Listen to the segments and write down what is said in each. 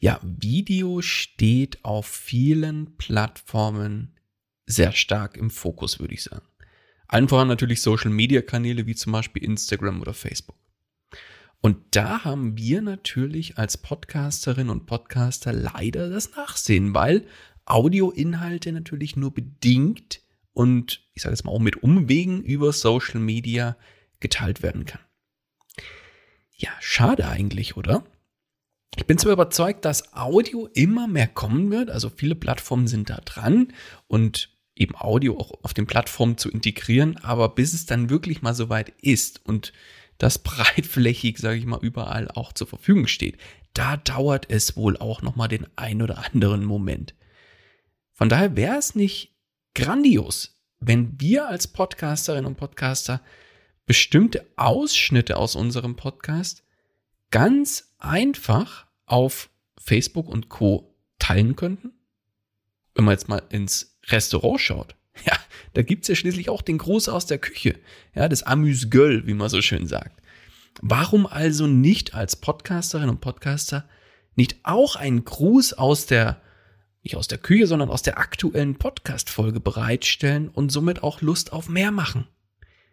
Ja, Video steht auf vielen Plattformen sehr stark im Fokus, würde ich sagen. Allen voran natürlich Social-Media-Kanäle wie zum Beispiel Instagram oder Facebook. Und da haben wir natürlich als Podcasterinnen und Podcaster leider das Nachsehen, weil Audioinhalte natürlich nur bedingt und ich sage jetzt mal auch mit Umwegen über Social Media geteilt werden kann. Ja, schade eigentlich, oder? Ich bin zwar überzeugt, dass Audio immer mehr kommen wird, also viele Plattformen sind da dran und eben Audio auch auf den Plattformen zu integrieren, aber bis es dann wirklich mal soweit ist und das breitflächig, sage ich mal, überall auch zur Verfügung steht, da dauert es wohl auch noch mal den ein oder anderen Moment. Von daher wäre es nicht grandios, wenn wir als Podcasterinnen und Podcaster bestimmte Ausschnitte aus unserem Podcast ganz einfach auf Facebook und Co. teilen könnten? Wenn man jetzt mal ins Restaurant schaut, ja, da gibt's ja schließlich auch den Gruß aus der Küche, ja, das Amüs-Göll, wie man so schön sagt. Warum also nicht als Podcasterin und Podcaster nicht auch einen Gruß aus der, nicht aus der Küche, sondern aus der aktuellen Podcast-Folge bereitstellen und somit auch Lust auf mehr machen?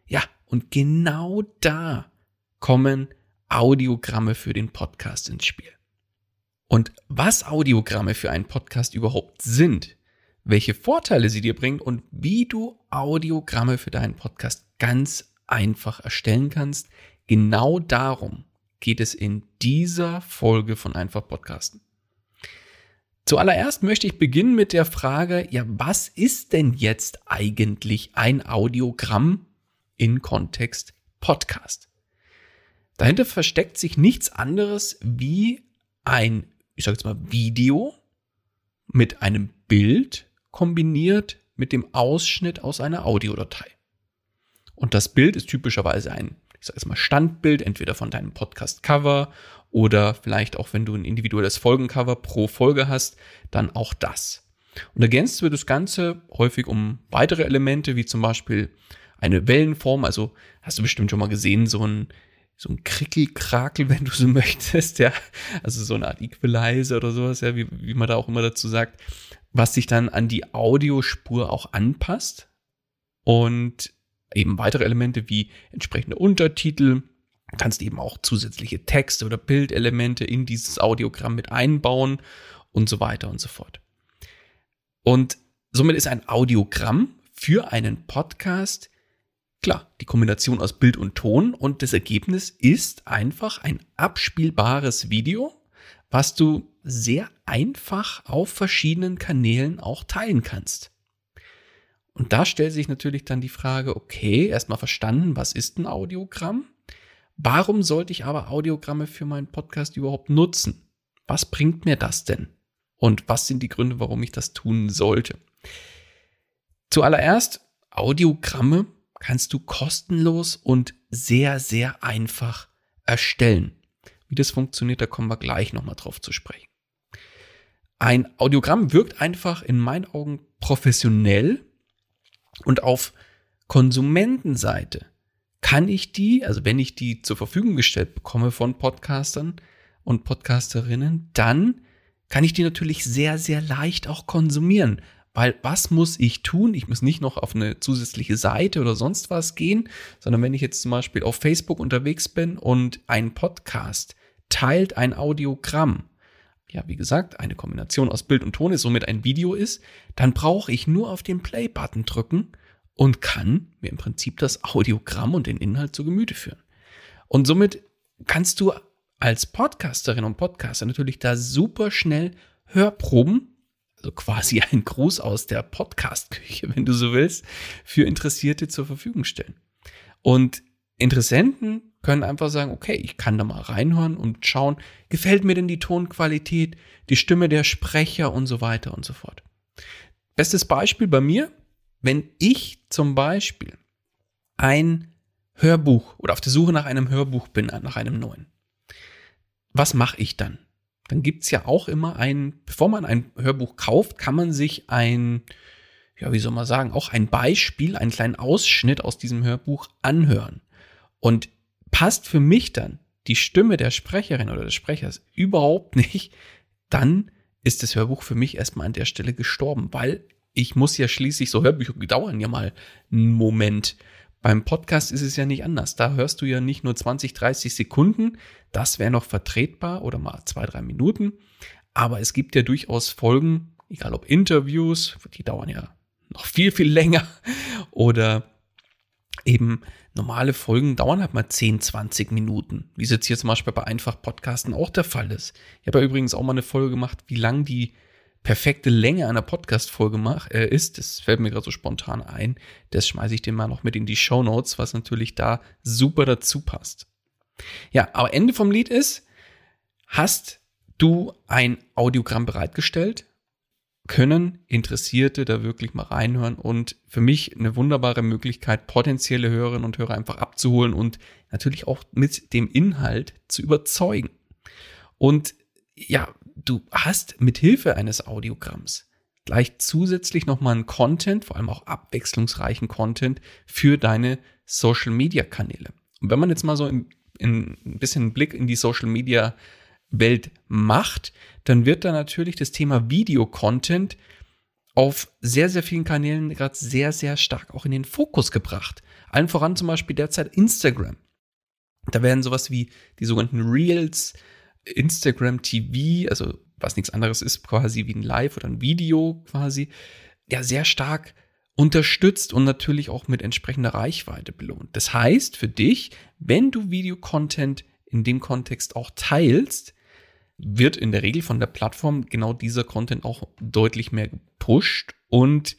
Ja, und genau da kommen Audiogramme für den Podcast ins Spiel. Und was Audiogramme für einen Podcast überhaupt sind, welche Vorteile sie dir bringen und wie du Audiogramme für deinen Podcast ganz einfach erstellen kannst, genau darum geht es in dieser Folge von Einfach Podcasten. Zuallererst möchte ich beginnen mit der Frage, ja, was ist denn jetzt eigentlich ein Audiogramm in Kontext Podcast? Dahinter versteckt sich nichts anderes wie ein ich sage jetzt mal, Video mit einem Bild kombiniert mit dem Ausschnitt aus einer Audiodatei. Und das Bild ist typischerweise ein, ich sage jetzt mal, Standbild, entweder von deinem Podcast-Cover oder vielleicht auch, wenn du ein individuelles Folgencover pro Folge hast, dann auch das. Und ergänzt wird das Ganze häufig um weitere Elemente, wie zum Beispiel eine Wellenform. Also hast du bestimmt schon mal gesehen, so ein so ein Krickelkrakel, wenn du so möchtest, ja. Also so eine Art Equalizer oder sowas, ja, wie, wie man da auch immer dazu sagt, was sich dann an die Audiospur auch anpasst. Und eben weitere Elemente wie entsprechende Untertitel. Kannst eben auch zusätzliche Texte oder Bildelemente in dieses Audiogramm mit einbauen und so weiter und so fort. Und somit ist ein Audiogramm für einen Podcast Klar, die Kombination aus Bild und Ton und das Ergebnis ist einfach ein abspielbares Video, was du sehr einfach auf verschiedenen Kanälen auch teilen kannst. Und da stellt sich natürlich dann die Frage, okay, erstmal verstanden, was ist ein Audiogramm? Warum sollte ich aber Audiogramme für meinen Podcast überhaupt nutzen? Was bringt mir das denn? Und was sind die Gründe, warum ich das tun sollte? Zuallererst, Audiogramme kannst du kostenlos und sehr, sehr einfach erstellen. Wie das funktioniert, da kommen wir gleich nochmal drauf zu sprechen. Ein Audiogramm wirkt einfach in meinen Augen professionell und auf Konsumentenseite kann ich die, also wenn ich die zur Verfügung gestellt bekomme von Podcastern und Podcasterinnen, dann kann ich die natürlich sehr, sehr leicht auch konsumieren. Weil was muss ich tun? Ich muss nicht noch auf eine zusätzliche Seite oder sonst was gehen, sondern wenn ich jetzt zum Beispiel auf Facebook unterwegs bin und ein Podcast teilt ein Audiogramm, ja, wie gesagt, eine Kombination aus Bild und Ton ist, somit ein Video ist, dann brauche ich nur auf den Play-Button drücken und kann mir im Prinzip das Audiogramm und den Inhalt zu Gemüte führen. Und somit kannst du als Podcasterin und Podcaster natürlich da super schnell Hörproben, also quasi ein Gruß aus der Podcast-Küche, wenn du so willst, für Interessierte zur Verfügung stellen. Und Interessenten können einfach sagen, okay, ich kann da mal reinhören und schauen, gefällt mir denn die Tonqualität, die Stimme der Sprecher und so weiter und so fort. Bestes Beispiel bei mir, wenn ich zum Beispiel ein Hörbuch oder auf der Suche nach einem Hörbuch bin, nach einem neuen, was mache ich dann? Dann gibt's ja auch immer ein, bevor man ein Hörbuch kauft, kann man sich ein, ja, wie soll man sagen, auch ein Beispiel, einen kleinen Ausschnitt aus diesem Hörbuch anhören. Und passt für mich dann die Stimme der Sprecherin oder des Sprechers überhaupt nicht, dann ist das Hörbuch für mich erstmal an der Stelle gestorben, weil ich muss ja schließlich, so Hörbücher dauern ja mal einen Moment. Beim Podcast ist es ja nicht anders. Da hörst du ja nicht nur 20, 30 Sekunden. Das wäre noch vertretbar oder mal zwei, drei Minuten. Aber es gibt ja durchaus Folgen, egal ob Interviews, die dauern ja noch viel, viel länger oder eben normale Folgen dauern halt mal 10, 20 Minuten, wie es jetzt hier zum Beispiel bei Einfach Podcasten auch der Fall ist. Ich habe ja übrigens auch mal eine Folge gemacht, wie lang die perfekte Länge einer Podcast-Folge äh, ist. Das fällt mir gerade so spontan ein. Das schmeiße ich dir mal noch mit in die Show Notes, was natürlich da super dazu passt. Ja, aber Ende vom Lied ist, hast du ein Audiogramm bereitgestellt? können Interessierte da wirklich mal reinhören und für mich eine wunderbare Möglichkeit, potenzielle Hörerinnen und Hörer einfach abzuholen und natürlich auch mit dem Inhalt zu überzeugen. Und ja, du hast mit Hilfe eines Audiogramms gleich zusätzlich nochmal einen Content, vor allem auch abwechslungsreichen Content für deine Social Media Kanäle. Und wenn man jetzt mal so in, in ein bisschen einen Blick in die Social Media Welt macht, dann wird da natürlich das Thema Video-Content auf sehr, sehr vielen Kanälen gerade sehr, sehr stark auch in den Fokus gebracht. Allen voran zum Beispiel derzeit Instagram. Da werden sowas wie die sogenannten Reels, Instagram TV, also was nichts anderes ist, quasi wie ein Live oder ein Video quasi, ja, sehr stark unterstützt und natürlich auch mit entsprechender Reichweite belohnt. Das heißt für dich, wenn du Videocontent in dem Kontext auch teilst, wird in der Regel von der Plattform genau dieser Content auch deutlich mehr gepusht und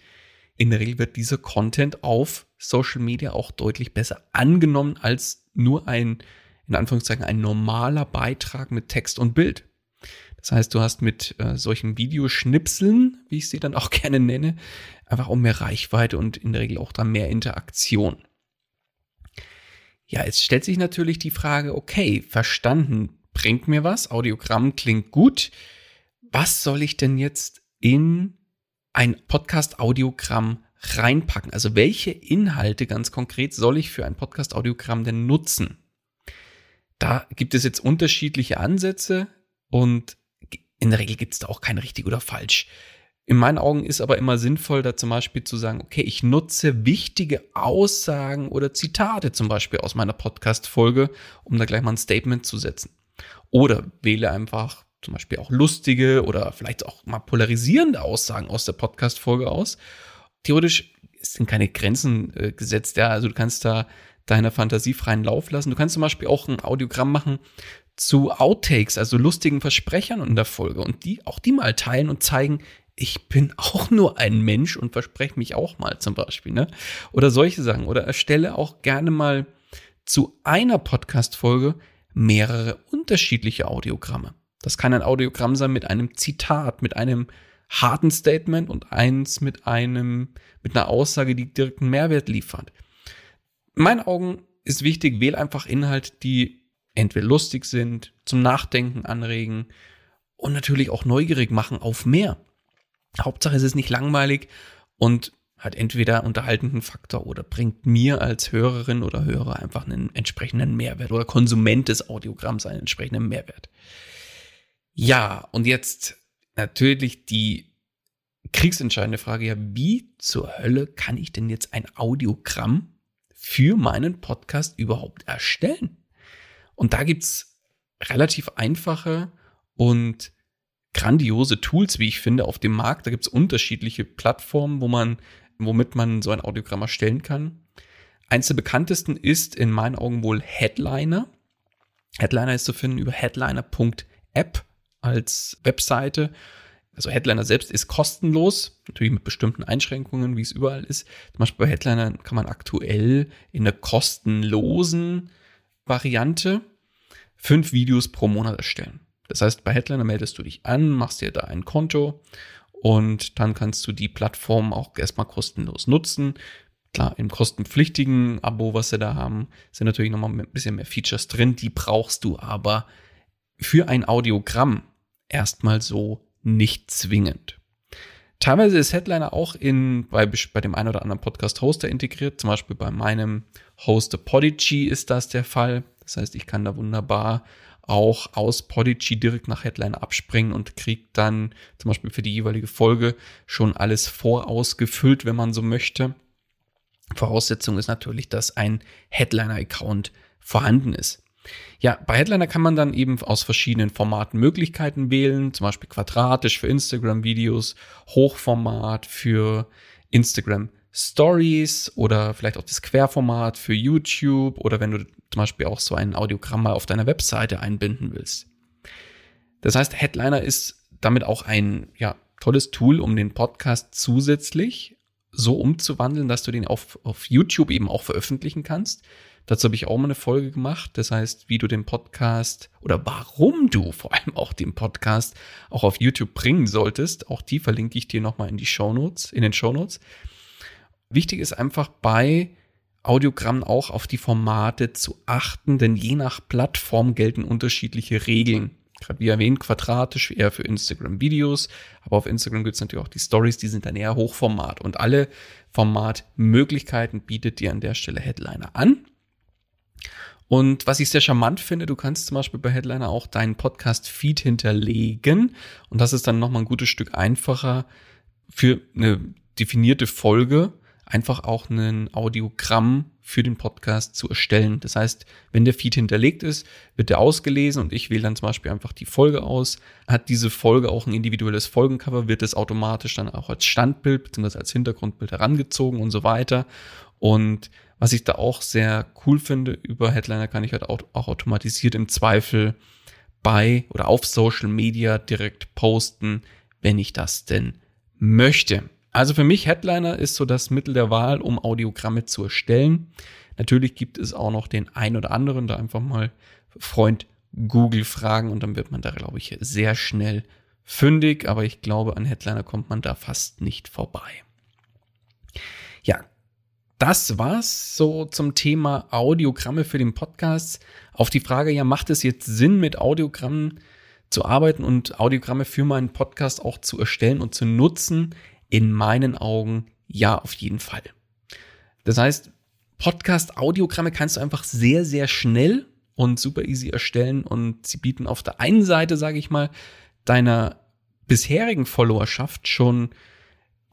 in der Regel wird dieser Content auf Social Media auch deutlich besser angenommen als nur ein, in Anführungszeichen, ein normaler Beitrag mit Text und Bild. Das heißt, du hast mit äh, solchen Videoschnipseln, wie ich sie dann auch gerne nenne, einfach auch mehr Reichweite und in der Regel auch dann mehr Interaktion. Ja, jetzt stellt sich natürlich die Frage, okay, verstanden, bringt mir was, Audiogramm klingt gut. Was soll ich denn jetzt in ein Podcast-Audiogramm reinpacken? Also welche Inhalte ganz konkret soll ich für ein Podcast-Audiogramm denn nutzen? Da gibt es jetzt unterschiedliche Ansätze und in der Regel gibt es da auch kein richtig oder falsch. In meinen Augen ist aber immer sinnvoll, da zum Beispiel zu sagen, okay, ich nutze wichtige Aussagen oder Zitate zum Beispiel aus meiner Podcast-Folge, um da gleich mal ein Statement zu setzen. Oder wähle einfach zum Beispiel auch lustige oder vielleicht auch mal polarisierende Aussagen aus der Podcast-Folge aus. Theoretisch sind keine Grenzen äh, gesetzt, ja, also du kannst da deiner Fantasie freien Lauf lassen. Du kannst zum Beispiel auch ein Audiogramm machen zu Outtakes, also lustigen Versprechern in der Folge und die auch die mal teilen und zeigen, ich bin auch nur ein Mensch und verspreche mich auch mal zum Beispiel, ne? Oder solche Sachen. Oder erstelle auch gerne mal zu einer Podcast-Folge mehrere unterschiedliche Audiogramme. Das kann ein Audiogramm sein mit einem Zitat, mit einem harten Statement und eins mit einem, mit einer Aussage, die direkten Mehrwert liefert. In meinen Augen ist wichtig, wähl einfach Inhalte, die entweder lustig sind, zum Nachdenken anregen und natürlich auch neugierig machen auf mehr. Hauptsache es ist nicht langweilig und hat entweder unterhaltenden Faktor oder bringt mir als Hörerin oder Hörer einfach einen entsprechenden Mehrwert oder Konsument des Audiogramms einen entsprechenden Mehrwert. Ja, und jetzt natürlich die kriegsentscheidende Frage, ja, wie zur Hölle kann ich denn jetzt ein Audiogramm für meinen Podcast überhaupt erstellen? Und da gibt's relativ einfache und grandiose Tools, wie ich finde, auf dem Markt. Da gibt's unterschiedliche Plattformen, wo man, womit man so ein Audiogramm erstellen kann. Eins der bekanntesten ist in meinen Augen wohl Headliner. Headliner ist zu finden über headliner.app als Webseite. Also Headliner selbst ist kostenlos, natürlich mit bestimmten Einschränkungen, wie es überall ist. Zum Beispiel bei Headliner kann man aktuell in der kostenlosen Variante fünf Videos pro Monat erstellen. Das heißt, bei Headliner meldest du dich an, machst dir da ein Konto und dann kannst du die Plattform auch erstmal kostenlos nutzen. Klar, im kostenpflichtigen Abo, was sie da haben, sind natürlich nochmal ein bisschen mehr Features drin. Die brauchst du aber für ein Audiogramm erstmal so nicht zwingend. Teilweise ist Headliner auch in, bei, bei dem einen oder anderen Podcast-Hoster integriert. Zum Beispiel bei meinem Hoster Podigy ist das der Fall. Das heißt, ich kann da wunderbar auch aus Podigy direkt nach Headliner abspringen und kriege dann zum Beispiel für die jeweilige Folge schon alles vorausgefüllt, wenn man so möchte. Voraussetzung ist natürlich, dass ein Headliner-Account vorhanden ist. Ja, bei Headliner kann man dann eben aus verschiedenen Formaten Möglichkeiten wählen, zum Beispiel quadratisch für Instagram-Videos, Hochformat für Instagram Stories oder vielleicht auch das Querformat für YouTube oder wenn du zum Beispiel auch so ein Audiogramm mal auf deiner Webseite einbinden willst. Das heißt, Headliner ist damit auch ein ja, tolles Tool, um den Podcast zusätzlich so umzuwandeln, dass du den auf, auf YouTube eben auch veröffentlichen kannst. Dazu habe ich auch mal eine Folge gemacht. Das heißt, wie du den Podcast oder warum du vor allem auch den Podcast auch auf YouTube bringen solltest. Auch die verlinke ich dir nochmal in die Show Notes, in den Show Notes. Wichtig ist einfach bei Audiogrammen auch auf die Formate zu achten, denn je nach Plattform gelten unterschiedliche Regeln. Gerade wie erwähnt, quadratisch eher für Instagram-Videos, aber auf Instagram gibt es natürlich auch die Stories, die sind dann eher Hochformat und alle Formatmöglichkeiten bietet dir an der Stelle Headliner an. Und was ich sehr charmant finde, du kannst zum Beispiel bei Headliner auch deinen Podcast-Feed hinterlegen. Und das ist dann nochmal ein gutes Stück einfacher für eine definierte Folge einfach auch ein Audiogramm für den Podcast zu erstellen. Das heißt, wenn der Feed hinterlegt ist, wird der ausgelesen und ich wähle dann zum Beispiel einfach die Folge aus. Hat diese Folge auch ein individuelles Folgencover, wird es automatisch dann auch als Standbild bzw. als Hintergrundbild herangezogen und so weiter. Und was ich da auch sehr cool finde, über Headliner kann ich halt auch, auch automatisiert im Zweifel bei oder auf Social Media direkt posten, wenn ich das denn möchte. Also für mich Headliner ist so das Mittel der Wahl, um Audiogramme zu erstellen. Natürlich gibt es auch noch den ein oder anderen, da einfach mal Freund Google fragen und dann wird man da, glaube ich, sehr schnell fündig. Aber ich glaube, an Headliner kommt man da fast nicht vorbei. Ja, das war's so zum Thema Audiogramme für den Podcast. Auf die Frage, ja, macht es jetzt Sinn, mit Audiogrammen zu arbeiten und Audiogramme für meinen Podcast auch zu erstellen und zu nutzen? In meinen Augen ja, auf jeden Fall. Das heißt, Podcast-Audiogramme kannst du einfach sehr, sehr schnell und super easy erstellen und sie bieten auf der einen Seite, sage ich mal, deiner bisherigen Followerschaft schon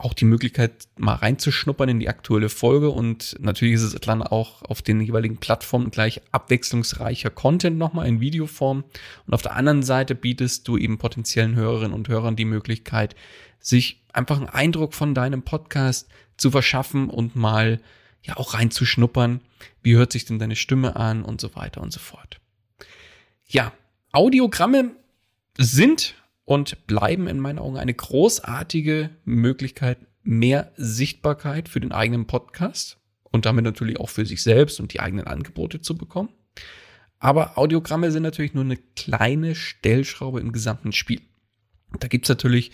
auch die Möglichkeit, mal reinzuschnuppern in die aktuelle Folge und natürlich ist es dann auch auf den jeweiligen Plattformen gleich abwechslungsreicher Content nochmal in Videoform. Und auf der anderen Seite bietest du eben potenziellen Hörerinnen und Hörern die Möglichkeit, sich einfach einen Eindruck von deinem Podcast zu verschaffen und mal ja auch reinzuschnuppern. Wie hört sich denn deine Stimme an und so weiter und so fort. Ja, Audiogramme sind und bleiben in meinen Augen eine großartige Möglichkeit, mehr Sichtbarkeit für den eigenen Podcast und damit natürlich auch für sich selbst und die eigenen Angebote zu bekommen. Aber Audiogramme sind natürlich nur eine kleine Stellschraube im gesamten Spiel. Da gibt's natürlich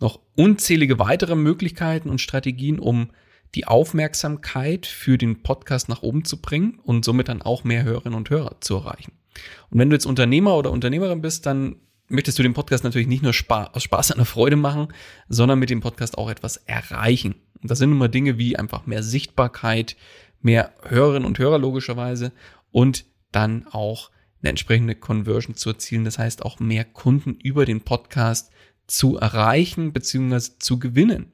noch unzählige weitere Möglichkeiten und Strategien, um die Aufmerksamkeit für den Podcast nach oben zu bringen und somit dann auch mehr Hörerinnen und Hörer zu erreichen. Und wenn du jetzt Unternehmer oder Unternehmerin bist, dann möchtest du den Podcast natürlich nicht nur aus Spaß an der Freude machen, sondern mit dem Podcast auch etwas erreichen. Und das sind immer Dinge wie einfach mehr Sichtbarkeit, mehr Hörerinnen und Hörer logischerweise und dann auch eine entsprechende Conversion zu erzielen. Das heißt auch mehr Kunden über den Podcast zu erreichen bzw. zu gewinnen.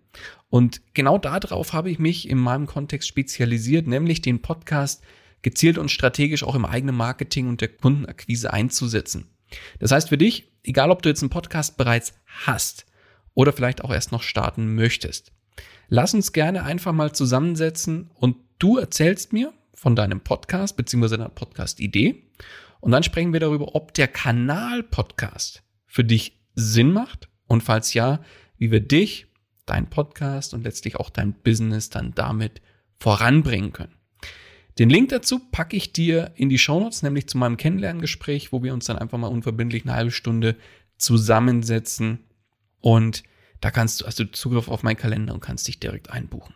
Und genau darauf habe ich mich in meinem Kontext spezialisiert, nämlich den Podcast gezielt und strategisch auch im eigenen Marketing und der Kundenakquise einzusetzen. Das heißt für dich, egal ob du jetzt einen Podcast bereits hast oder vielleicht auch erst noch starten möchtest, lass uns gerne einfach mal zusammensetzen und du erzählst mir von deinem Podcast bzw. deiner Podcast-Idee und dann sprechen wir darüber, ob der Kanal Podcast für dich Sinn macht und falls ja, wie wir dich, dein Podcast und letztlich auch dein Business dann damit voranbringen können. Den Link dazu packe ich dir in die Shownotes, nämlich zu meinem Kennenlerngespräch, wo wir uns dann einfach mal unverbindlich eine halbe Stunde zusammensetzen und da kannst du, hast du Zugriff auf meinen Kalender und kannst dich direkt einbuchen.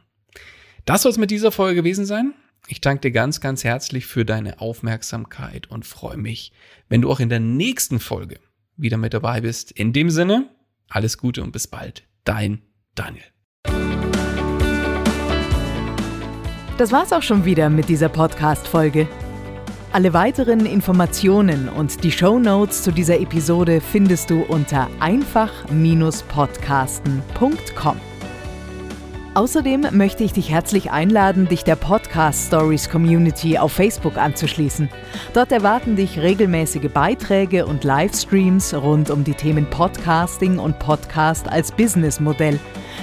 Das soll es mit dieser Folge gewesen sein. Ich danke dir ganz, ganz herzlich für deine Aufmerksamkeit und freue mich, wenn du auch in der nächsten Folge wieder mit dabei bist. In dem Sinne, alles Gute und bis bald. Dein Daniel. Das war's auch schon wieder mit dieser Podcast-Folge. Alle weiteren Informationen und die Show Notes zu dieser Episode findest du unter einfach-podcasten.com. Außerdem möchte ich dich herzlich einladen, dich der Podcast Stories Community auf Facebook anzuschließen. Dort erwarten dich regelmäßige Beiträge und Livestreams rund um die Themen Podcasting und Podcast als Businessmodell.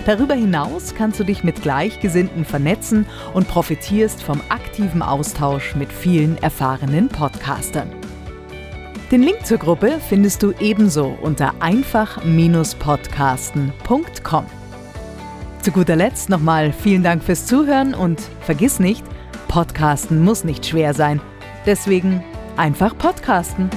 Darüber hinaus kannst du dich mit Gleichgesinnten vernetzen und profitierst vom aktiven Austausch mit vielen erfahrenen Podcastern. Den Link zur Gruppe findest du ebenso unter einfach-podcasten.com. Zu guter Letzt nochmal vielen Dank fürs Zuhören und vergiss nicht, Podcasten muss nicht schwer sein. Deswegen einfach Podcasten.